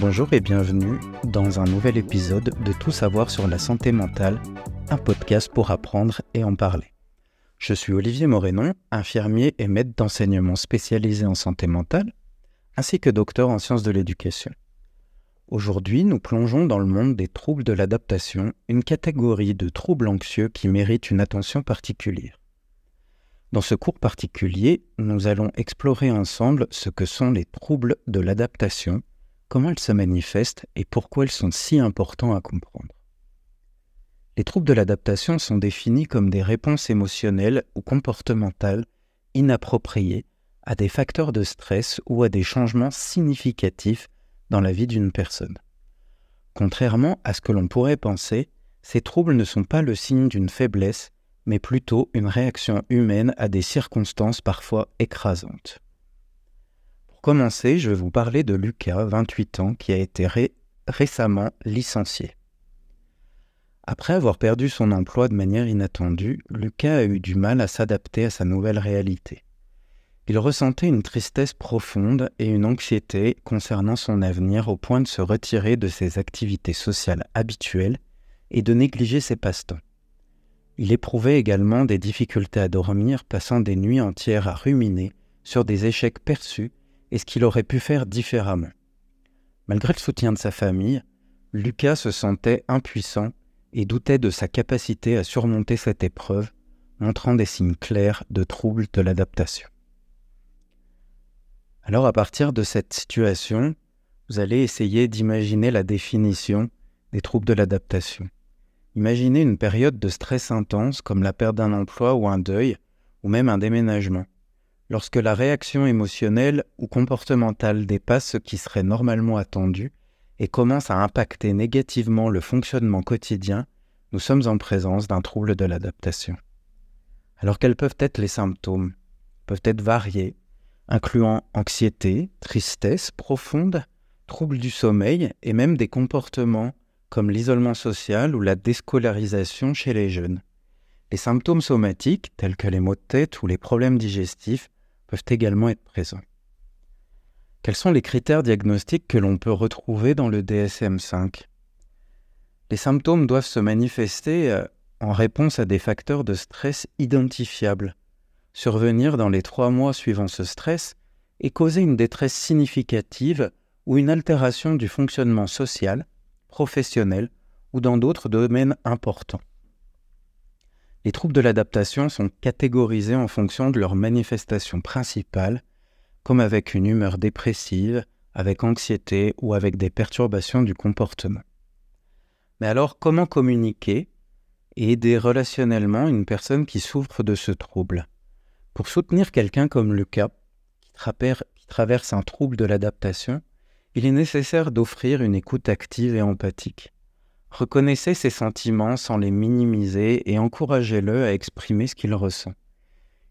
Bonjour et bienvenue dans un nouvel épisode de Tout savoir sur la santé mentale, un podcast pour apprendre et en parler. Je suis Olivier Morénon, infirmier et maître d'enseignement spécialisé en santé mentale, ainsi que docteur en sciences de l'éducation. Aujourd'hui, nous plongeons dans le monde des troubles de l'adaptation, une catégorie de troubles anxieux qui mérite une attention particulière. Dans ce cours particulier, nous allons explorer ensemble ce que sont les troubles de l'adaptation, comment elles se manifestent et pourquoi elles sont si importants à comprendre? Les troubles de l'adaptation sont définis comme des réponses émotionnelles ou comportementales inappropriées à des facteurs de stress ou à des changements significatifs dans la vie d'une personne. Contrairement à ce que l'on pourrait penser, ces troubles ne sont pas le signe d'une faiblesse, mais plutôt une réaction humaine à des circonstances parfois écrasantes. Pour commencer, je vais vous parler de Lucas, 28 ans, qui a été récemment licencié. Après avoir perdu son emploi de manière inattendue, Lucas a eu du mal à s'adapter à sa nouvelle réalité. Il ressentait une tristesse profonde et une anxiété concernant son avenir au point de se retirer de ses activités sociales habituelles et de négliger ses passe-temps. Il éprouvait également des difficultés à dormir, passant des nuits entières à ruminer sur des échecs perçus et ce qu'il aurait pu faire différemment. Malgré le soutien de sa famille, Lucas se sentait impuissant et doutait de sa capacité à surmonter cette épreuve, montrant des signes clairs de troubles de l'adaptation. Alors à partir de cette situation, vous allez essayer d'imaginer la définition des troubles de l'adaptation. Imaginez une période de stress intense comme la perte d'un emploi ou un deuil, ou même un déménagement. Lorsque la réaction émotionnelle ou comportementale dépasse ce qui serait normalement attendu et commence à impacter négativement le fonctionnement quotidien, nous sommes en présence d'un trouble de l'adaptation. Alors quels peuvent être les symptômes? Peuvent être variés, incluant anxiété, tristesse profonde, troubles du sommeil et même des comportements comme l'isolement social ou la déscolarisation chez les jeunes. Les symptômes somatiques, tels que les maux de tête ou les problèmes digestifs, peuvent également être présents. Quels sont les critères diagnostiques que l'on peut retrouver dans le DSM5 Les symptômes doivent se manifester euh, en réponse à des facteurs de stress identifiables, survenir dans les trois mois suivant ce stress et causer une détresse significative ou une altération du fonctionnement social, professionnel ou dans d'autres domaines importants. Les troubles de l'adaptation sont catégorisés en fonction de leur manifestation principale, comme avec une humeur dépressive, avec anxiété ou avec des perturbations du comportement. Mais alors, comment communiquer et aider relationnellement une personne qui souffre de ce trouble? Pour soutenir quelqu'un comme Lucas, qui, qui traverse un trouble de l'adaptation, il est nécessaire d'offrir une écoute active et empathique. Reconnaissez ses sentiments sans les minimiser et encouragez-le à exprimer ce qu'il ressent.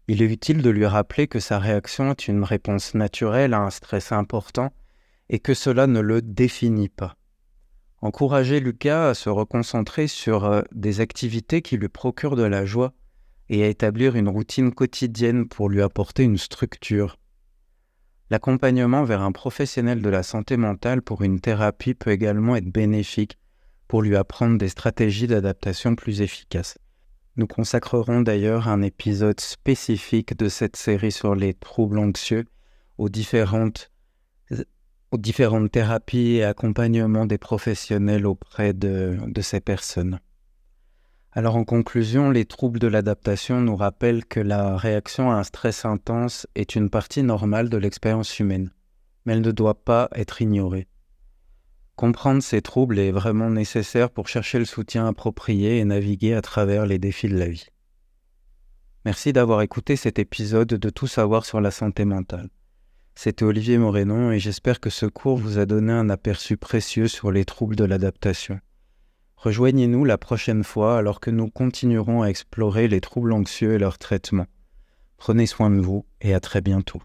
Il est utile de lui rappeler que sa réaction est une réponse naturelle à un stress important et que cela ne le définit pas. Encouragez Lucas à se reconcentrer sur euh, des activités qui lui procurent de la joie et à établir une routine quotidienne pour lui apporter une structure. L'accompagnement vers un professionnel de la santé mentale pour une thérapie peut également être bénéfique pour lui apprendre des stratégies d'adaptation plus efficaces. Nous consacrerons d'ailleurs un épisode spécifique de cette série sur les troubles anxieux aux différentes, thérapies et accompagnements des professionnels auprès de ces personnes. Alors en conclusion, les troubles de l'adaptation nous rappellent que la réaction à un stress intense est une partie normale de l'expérience humaine, mais elle ne doit pas être ignorée. Comprendre ces troubles est vraiment nécessaire pour chercher le soutien approprié et naviguer à travers les défis de la vie. Merci d'avoir écouté cet épisode de Tout savoir sur la santé mentale. C'était Olivier Morénon et j'espère que ce cours vous a donné un aperçu précieux sur les troubles de l'adaptation. Rejoignez-nous la prochaine fois alors que nous continuerons à explorer les troubles anxieux et leur traitement. Prenez soin de vous et à très bientôt.